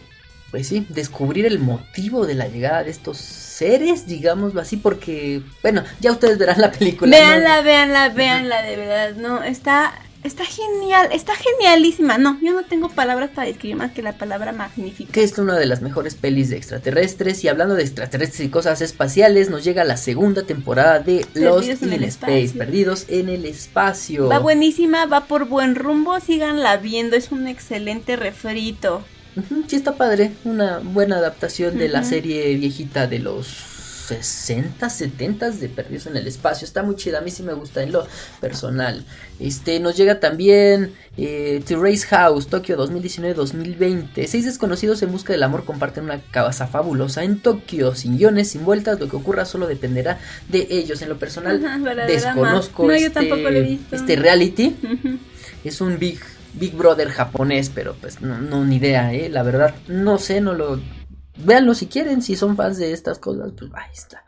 Pues sí, descubrir el motivo de la llegada de estos seres, digámoslo así, porque, bueno, ya ustedes verán la película. Véanla, véanla, véanla, de verdad, no, está Está genial, está genialísima. No, yo no tengo palabras para describir más que la palabra magnífica. Que es una de las mejores pelis de extraterrestres. Y hablando de extraterrestres y cosas espaciales, nos llega la segunda temporada de Los Lost in Space, Perdidos en el Espacio. Va buenísima, va por buen rumbo. Síganla viendo, es un excelente refrito. sí está padre, una buena adaptación de la serie viejita de los 60, 70 de Perdidos en el Espacio. Está muy chida, a mí sí me gusta en lo personal. Este, nos llega también eh, To Race House, Tokio 2019-2020. Seis desconocidos en busca del amor comparten una casa fabulosa en Tokio, sin guiones, sin vueltas. Lo que ocurra solo dependerá de ellos. En lo personal, desconozco este, este, reality. Es un Big Big Brother japonés, pero pues no, no ni idea, eh, la verdad, no sé, no lo véanlo si quieren, si son fans de estas cosas, pues ahí está.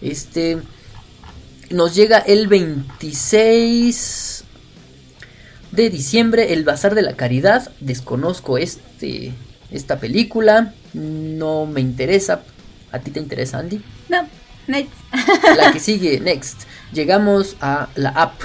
Este nos llega el 26 de diciembre el Bazar de la Caridad. Desconozco este esta película, no me interesa. ¿A ti te interesa, Andy? No, next. La que sigue, next. Llegamos a la app.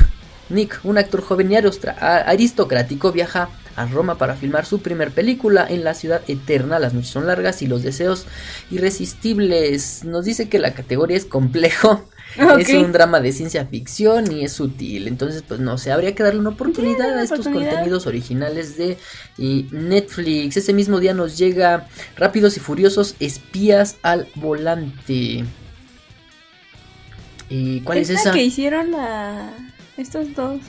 Nick, un actor joven y aristocrático, viaja a Roma para filmar su primer película en la ciudad eterna. Las noches son largas y los deseos irresistibles. Nos dice que la categoría es complejo. Es un drama de ciencia ficción y es sutil. Entonces, pues no sé, habría que darle una oportunidad a estos contenidos originales de Netflix. Ese mismo día nos llega Rápidos y Furiosos Espías al Volante. ¿Y cuál es, esa? que hicieron la... estos dos.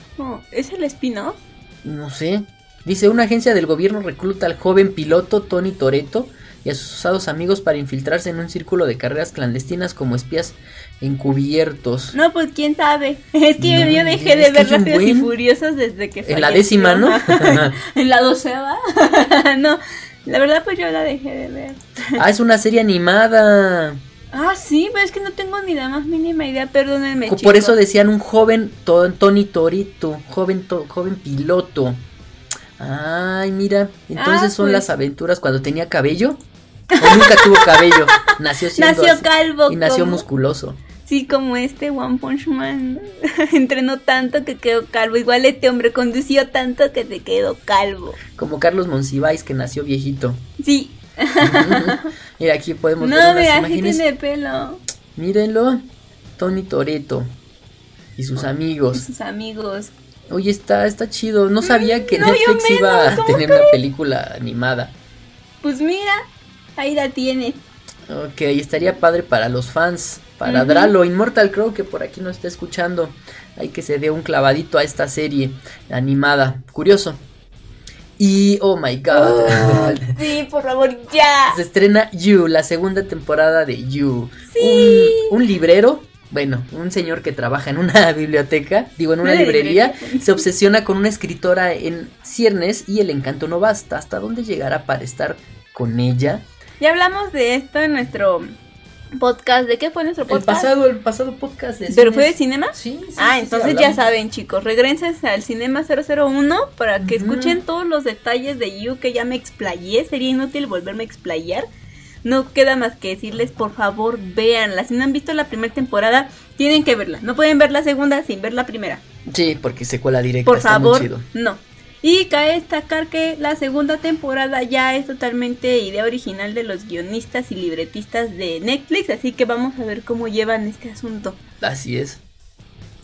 ¿Es el spin-off? No sé. Dice, una agencia del gobierno recluta al joven piloto Tony Toreto y a sus usados amigos para infiltrarse en un círculo de carreras clandestinas como espías encubiertos. No, pues quién sabe. Es que yo dejé de ver Rápidos y Furiosos desde que En la décima, ¿no? en la doceava. no, la verdad pues yo la dejé de ver. ah, es una serie animada. Ah, sí, pero es que no tengo ni la más mínima idea, perdónenme. Por eso decían un joven Tony Torito, joven, joven piloto. Ay, mira, entonces ah, son las pues. aventuras cuando tenía cabello. O nunca tuvo cabello, nació siendo Nació calvo. Y nació musculoso. Sí, como este One Punch Man. Entrenó tanto que quedó calvo. Igual este hombre condució tanto que te quedó calvo. Como Carlos Monsiváis que nació viejito. Sí. mira, aquí podemos ver unas imágenes. tiene pelo. Mírenlo. Tony Toreto y sus amigos. Y sus amigos. Oye, está, está chido. No sabía que Netflix iba a tener una película animada. Pues mira, ahí la tiene. Ok, estaría padre para los fans. Para Dralo, Immortal Crow, que por aquí no está escuchando. Hay que se dé un clavadito a esta serie animada. Curioso. Y, oh my god. Oh, sí, por favor, ya. Se estrena You, la segunda temporada de You. Sí. un librero bueno, un señor que trabaja en una biblioteca, digo en una librería, se obsesiona con una escritora en ciernes y el encanto no basta. ¿Hasta dónde llegará para estar con ella? Ya hablamos de esto en nuestro podcast. ¿De qué fue nuestro podcast? El pasado, el pasado podcast de ¿Pero fue de cinema? Sí. sí ah, entonces ya saben, chicos. Regresen al Cinema 001 para que escuchen todos los detalles de You que ya me explayé. Sería inútil volverme a explayar no queda más que decirles, por favor, véanla. Si no han visto la primera temporada, tienen que verla. No pueden ver la segunda sin ver la primera. Sí, porque secuela directa. Por favor, no. Y cabe destacar que la segunda temporada ya es totalmente idea original de los guionistas y libretistas de Netflix, así que vamos a ver cómo llevan este asunto. Así es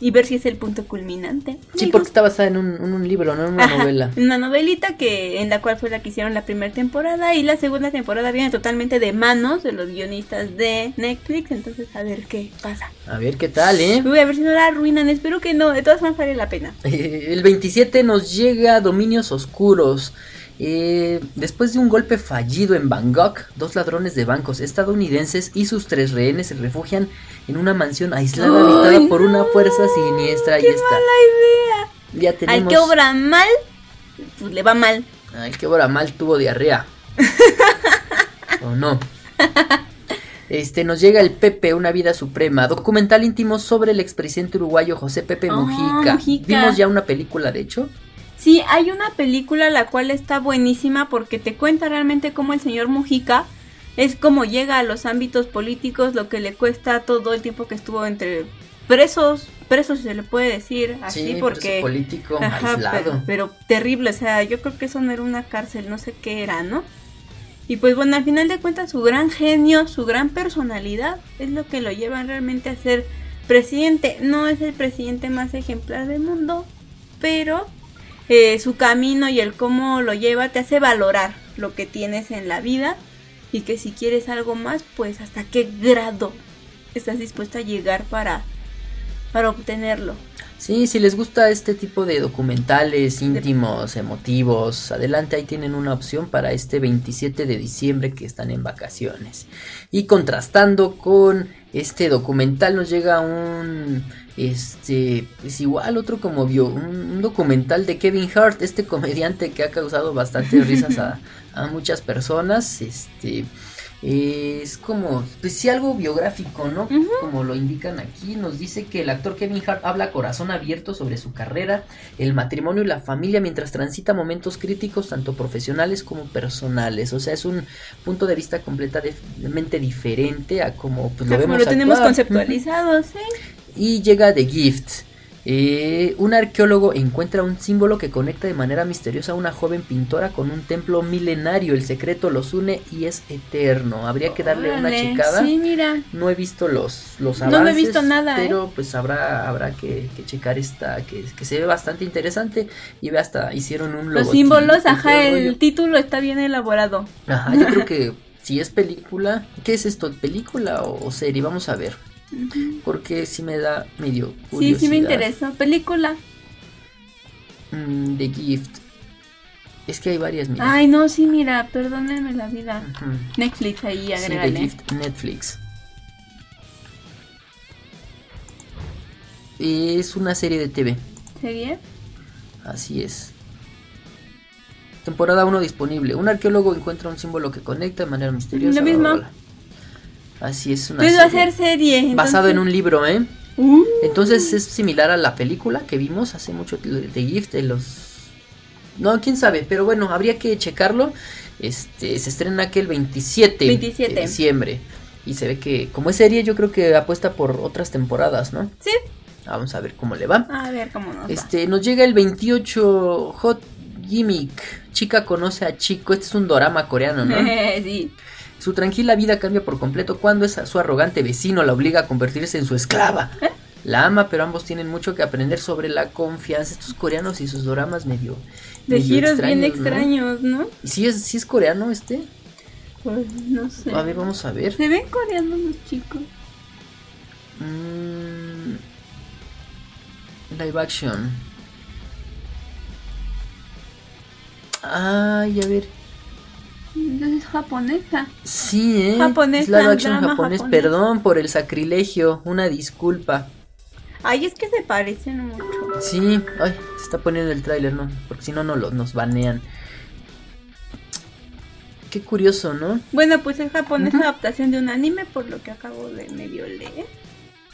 y ver si es el punto culminante. Sí, porque está basada en un, libro, no en una novela. Una novelita que en la cual fue la que hicieron la primera temporada y la segunda temporada viene totalmente de manos de los guionistas de Netflix, entonces a ver qué pasa. A ver qué tal, ¿eh? Uy, a ver si no la arruinan, espero que no, de todas maneras vale la pena. el 27 nos llega Dominios Oscuros. Eh, después de un golpe fallido en Bangkok, dos ladrones de bancos estadounidenses y sus tres rehenes se refugian en una mansión aislada habitada por una fuerza siniestra. ¡Qué mala idea! Ya tenemos... Al que obra mal, pues le va mal. Al que obra mal tuvo diarrea. ¿O no? Este, nos llega el Pepe, una vida suprema, documental íntimo sobre el expresidente uruguayo José Pepe ah, Mujica. Vimos ya una película, de hecho. Sí, hay una película la cual está buenísima porque te cuenta realmente cómo el señor Mujica es como llega a los ámbitos políticos, lo que le cuesta todo el tiempo que estuvo entre presos, presos se le puede decir así porque político aislado. Pero, terrible, o sea, yo creo que eso no era una cárcel, no sé qué era, ¿no? Y pues bueno, al final de cuentas su gran genio, su gran personalidad es lo que lo lleva realmente a ser presidente. No es el presidente más ejemplar del mundo, pero eh, su camino y el cómo lo lleva te hace valorar lo que tienes en la vida y que si quieres algo más, pues hasta qué grado estás dispuesta a llegar para, para obtenerlo. Sí, si les gusta este tipo de documentales íntimos, emotivos, adelante, ahí tienen una opción para este 27 de diciembre que están en vacaciones. Y contrastando con este documental nos llega un este pues igual otro como vio un, documental de Kevin Hart este comediante que ha causado bastantes risas a, a muchas personas este es como, pues sí, algo biográfico, ¿no? Como lo indican aquí, nos dice que el actor Kevin Hart habla corazón abierto sobre su carrera, el matrimonio y la familia mientras transita momentos críticos, tanto profesionales como personales. O sea, es un punto de vista completamente diferente a como pues, lo vemos. lo tenemos conceptualizado, sí. Y llega The Gift eh, un arqueólogo encuentra un símbolo que conecta de manera misteriosa a una joven pintora con un templo milenario. El secreto los une y es eterno. Habría que darle una checada. Sí, mira. No he visto los, los avances. No he visto nada. Pero ¿eh? pues habrá, habrá que, checar esta, que, se ve bastante interesante. Y ve hasta hicieron un Los símbolos, ajá, el título está bien elaborado. Ajá, yo creo que si es película, ¿qué es esto? ¿Película o serie? Vamos a ver. Porque si me da medio curiosidad. Sí, sí me interesa. Película. Mm, The Gift. Es que hay varias. Ay, no, sí, mira, perdónenme la vida. Netflix ahí, agrégale. Sí, The Gift, Netflix. Es una serie de TV. ¿Serie? Así es. Temporada 1 disponible. Un arqueólogo encuentra un símbolo que conecta de manera misteriosa. Lo mismo. Así es una serie. hacer serie. Basado en un libro, ¿eh? Uh. Entonces es similar a la película que vimos hace mucho de Gift de los No, quién sabe, pero bueno, habría que checarlo. Este se estrena aquel 27, 27. de diciembre y se ve que como es serie yo creo que apuesta por otras temporadas, ¿no? Sí. Vamos a ver cómo le va. A ver cómo nos Este nos llega el 28 Hot Gimmick. Chica conoce a chico. Este es un drama coreano, ¿no? sí. Su tranquila vida cambia por completo cuando su arrogante vecino la obliga a convertirse en su esclava. ¿Eh? La ama, pero ambos tienen mucho que aprender sobre la confianza. Estos coreanos y sus doramas medio. De giros bien extraños, ¿no? ¿Y si es, si es coreano este? Pues no sé. A ver, vamos a ver. Se ven coreanos los chicos. Mm, live action. Ay, a ver. Es japonesa. Sí, ¿eh? Japonesa. Es la action japonés. Perdón por el sacrilegio. Una disculpa. Ay, es que se parecen mucho. Sí, ay, se está poniendo el tráiler, ¿no? Porque si no, no nos banean. Qué curioso, ¿no? Bueno, pues es japonés adaptación de un anime, por lo que acabo de medio leer.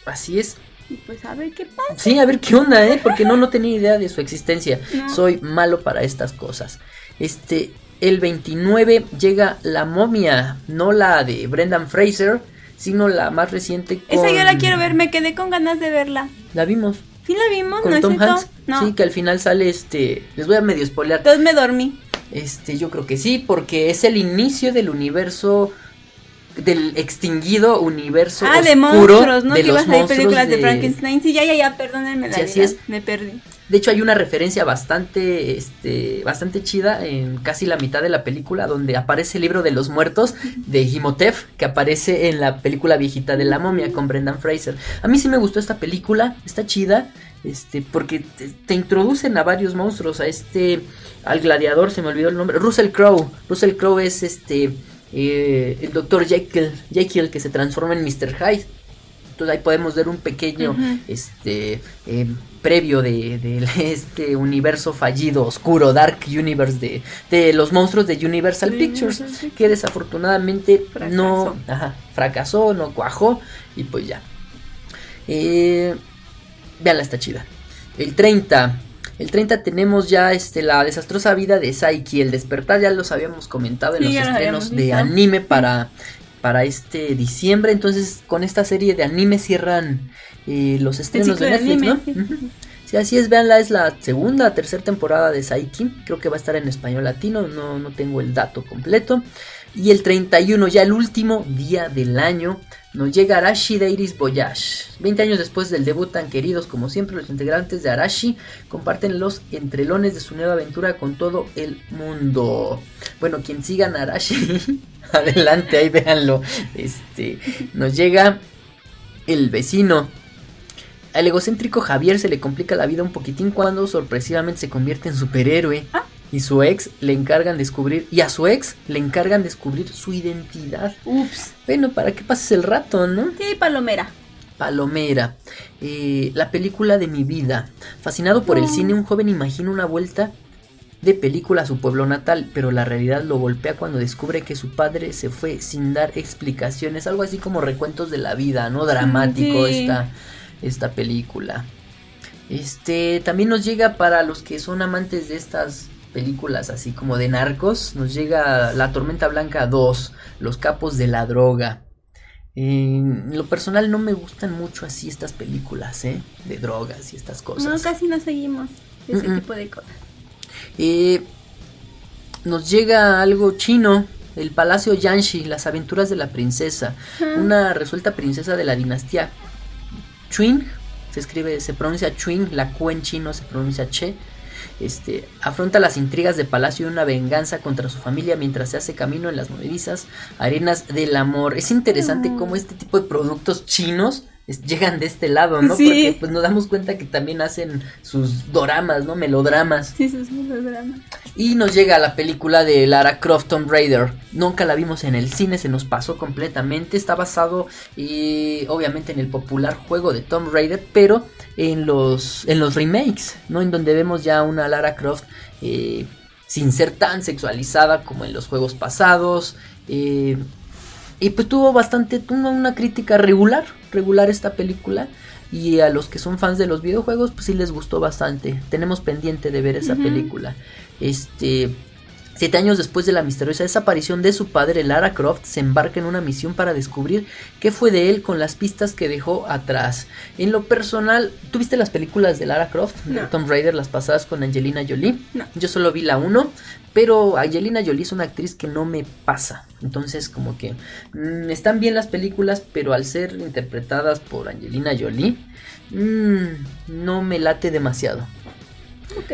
Así es. Y pues a ver qué pasa. Sí, a ver qué onda, ¿eh? Porque no, no tenía idea de su existencia. Soy malo para estas cosas. Este, el 29 llega La momia, no la de Brendan Fraser, sino la más reciente. Esa yo la quiero ver, me quedé con ganas de verla. ¿La vimos? Sí la vimos, ¿Con ¿no Tom Hanks? Sí, que al final sale este... Les voy a medio spoilear. Entonces me dormí. Este, yo creo que sí, porque es el inicio del universo del extinguido universo ah, de monstruos, ¿no? que ibas a ver películas de... Frankenstein. Sí, ya, ya, ya, perdónenme la sí, así es. me perdí. De hecho, hay una referencia bastante, este, bastante chida en casi la mitad de la película, donde aparece el libro de los muertos de Himotep, que aparece en la película viejita de la momia con Brendan Fraser. A mí sí me gustó esta película, está chida, este, porque te, introducen a varios monstruos, a este, al gladiador, se me olvidó el nombre, Russell Crowe. Russell Crowe es este, eh, el doctor Jekyll, Jekyll que se transforma en Mr. Hyde. Entonces ahí podemos ver un pequeño, este, eh, previo de, este universo fallido, oscuro, Dark Universe de, los monstruos de Universal Pictures, que desafortunadamente no fracasó, no cuajó y pues ya. Eh, veanla, está chida. El 30. El 30 tenemos ya este, la desastrosa vida de Saiki. El despertar ya los habíamos comentado en los estrenos de anime para, para este diciembre. Entonces con esta serie de anime cierran los estrenos de Netflix, ¿no? Si así es, véanla, es la segunda, tercera temporada de Saiki. Creo que va a estar en español latino, no, no tengo el dato completo. Y el 31, ya el último día del año, nos llega Arashi Dairis Voyage. 20 años después del debut tan queridos como siempre, los integrantes de Arashi comparten los entrelones de su nueva aventura con todo el mundo. Bueno, quien siga a Arashi, adelante, ahí véanlo. Este, nos llega el vecino. Al egocéntrico Javier se le complica la vida un poquitín cuando sorpresivamente se convierte en superhéroe. Ah y su ex le encargan descubrir y a su ex le encargan descubrir su identidad. Ups. Bueno, para que pases el rato, ¿no? Sí, Palomera. Palomera, eh, la película de mi vida. Fascinado por el cine, un joven imagina una vuelta de película a su pueblo natal, pero la realidad lo golpea cuando descubre que su padre se fue sin dar explicaciones, algo así como recuentos de la vida, ¿no? Dramático esta, esta película. Este también nos llega para los que son amantes de estas películas así como de narcos, nos llega La Tormenta Blanca 2, Los Capos de la Droga. En lo personal no me gustan mucho así estas películas, ¿eh? De drogas y estas cosas. No, casi no seguimos ese tipo de cosas. Eh, nos llega algo chino, el Palacio Yanshi, las aventuras de la princesa. Una resuelta princesa de la dinastía Qing, se escribe, se pronuncia Qing, la Q en chino se pronuncia Che este, afronta las intrigas de palacio y una venganza contra su familia mientras se hace camino en las movedizas arenas del amor. Es interesante cómo este tipo de productos chinos llegan de este lado, ¿no? Porque pues nos damos cuenta que también hacen sus doramas, ¿no? Melodramas. Sí, sus melodramas. Y nos llega la película de Lara Croft Tomb Raider. Nunca la vimos en el cine, se nos pasó completamente. Está basado y obviamente en el popular juego de Tomb Raider, pero en los, en los remakes, ¿no? En donde vemos ya una Lara Croft eh, sin ser tan sexualizada como en los juegos pasados. Eh, y pues tuvo bastante, tuvo una crítica regular, regular esta película. Y a los que son fans de los videojuegos, pues sí les gustó bastante. Tenemos pendiente de ver esa película. Este, Siete años después de la misteriosa desaparición de su padre, Lara Croft se embarca en una misión para descubrir qué fue de él con las pistas que dejó atrás. En lo personal, ¿tuviste las películas de Lara Croft? No. Tomb Raider, las pasadas con Angelina Jolie. No. Yo solo vi la 1, pero Angelina Jolie es una actriz que no me pasa. Entonces, como que mm, están bien las películas, pero al ser interpretadas por Angelina Jolie, mm, no me late demasiado. Ok.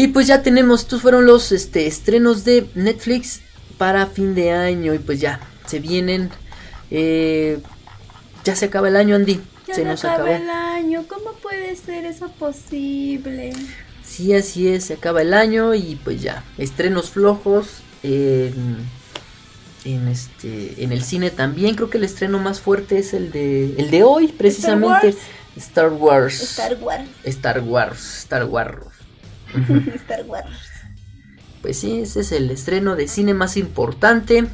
Y pues ya tenemos, estos fueron los este, estrenos de Netflix para fin de año. Y pues ya, se vienen. Eh, ya se acaba el año, Andy. Ya se nos acaba el año. ¿Cómo puede ser eso posible? Sí, así es, se acaba el año y pues ya, estrenos flojos en, en este en el cine también. Creo que el estreno más fuerte es el de el de hoy, precisamente. Star Wars. Star Wars. Star Wars. Star Wars. Star Wars. Pues sí, ese es el estreno de cine más importante.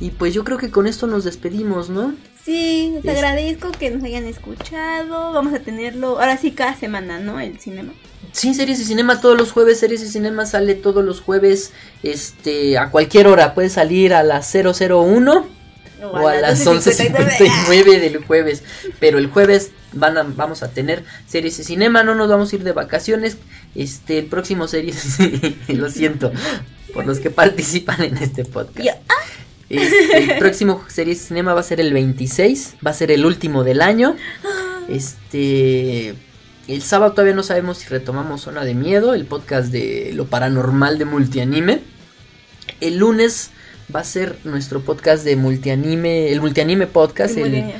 Y pues yo creo que con esto nos despedimos, ¿no? Sí, les agradezco que nos hayan escuchado. Vamos a tenerlo ahora sí cada semana, ¿no? El cinema. Sí, series y cinema todos los jueves. Series y cinema sale todos los jueves. Este, a cualquier hora. Puede salir a las 001 o a, las 11.59 del jueves. Pero el jueves van a, vamos a tener series y cinema. No nos vamos a ir de vacaciones. Este, el próximo series, lo siento, por los que participan en este podcast. Ah. Este, el próximo series y cinema va a ser el 26. Va a ser el último del año. Este. El sábado todavía no sabemos si retomamos Zona de Miedo, el podcast de lo paranormal de multianime. El lunes va a ser nuestro podcast de multianime, el multianime podcast, el,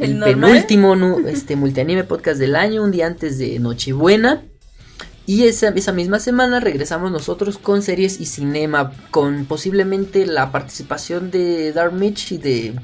penúltimo este, multianime podcast del año, un día antes de Nochebuena. Y esa, esa misma semana regresamos nosotros con series y cinema, con posiblemente la participación de Dark Mitch y de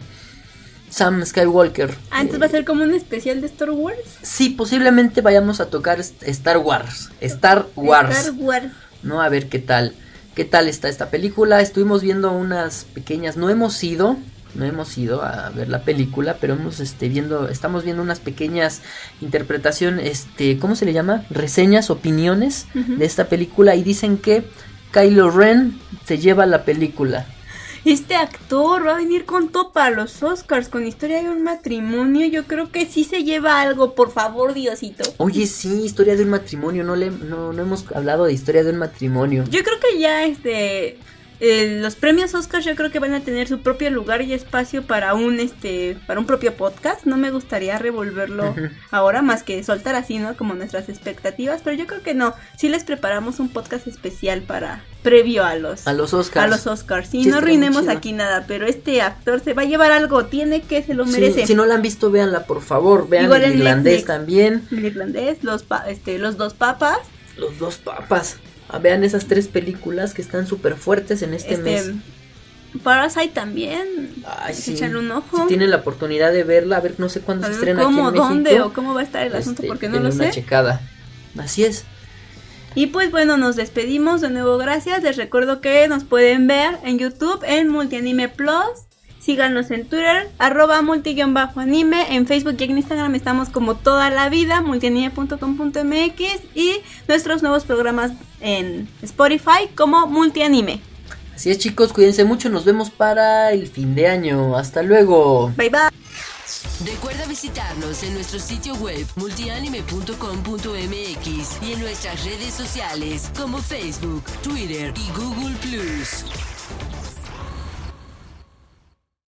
Sam Skywalker. Ah, entonces va a ser como un especial de Star Wars. Sí, posiblemente vayamos a tocar Star Wars. Star Wars. Star Wars. No, a ver qué tal qué tal está esta película. Estuvimos viendo unas pequeñas, no hemos ido, no hemos ido a ver la película, pero hemos este viendo, estamos viendo unas pequeñas interpretaciones, este, ¿cómo se le llama? Reseñas, opiniones de esta película y dicen que Kylo Ren se lleva la película este actor va a venir con todo para los Oscars, con historia de un matrimonio. Yo creo que sí se lleva algo, por favor, Diosito. Oye, sí, historia de un matrimonio. No, le, no, no hemos hablado de historia de un matrimonio. Yo creo que ya, este. Los premios Oscar yo creo que van a tener su propio lugar y espacio para un este para un propio podcast. No me gustaría revolverlo ahora más que soltar así, ¿no? Como nuestras expectativas, pero yo creo que no. Sí les preparamos un podcast especial para previo a los a los Oscars. A los Oscars. Sí, no arruinemos aquí nada, pero este actor se va a llevar algo, tiene que se lo merece. si no la han visto, véanla por favor, vean el irlandés también. El irlandés, los este los dos papas. Los dos papas. Vean esas tres películas que están súper fuertes en este, este, mes. Parasite también. Ay, sí. un ojo. Si tienen la oportunidad de verla, a ver, no sé cuándo se estrena ¿cómo, aquí en dónde o cómo va a estar el asunto este, porque no lo una checada. Así es. Y pues bueno, nos despedimos de nuevo, gracias. Les recuerdo que nos pueden ver en YouTube en Multianime Plus. Síganos en Twitter, arroba multi-anime. En Facebook y en Instagram estamos como toda la vida, multianime.com.mx. Y nuestros nuevos programas en Spotify como multianime. Así es chicos, cuídense mucho, nos vemos para el fin de año. Hasta luego. Bye bye. Recuerda visitarnos en nuestro sitio web multianime.com.mx y en nuestras redes sociales como Facebook, Twitter y Google ⁇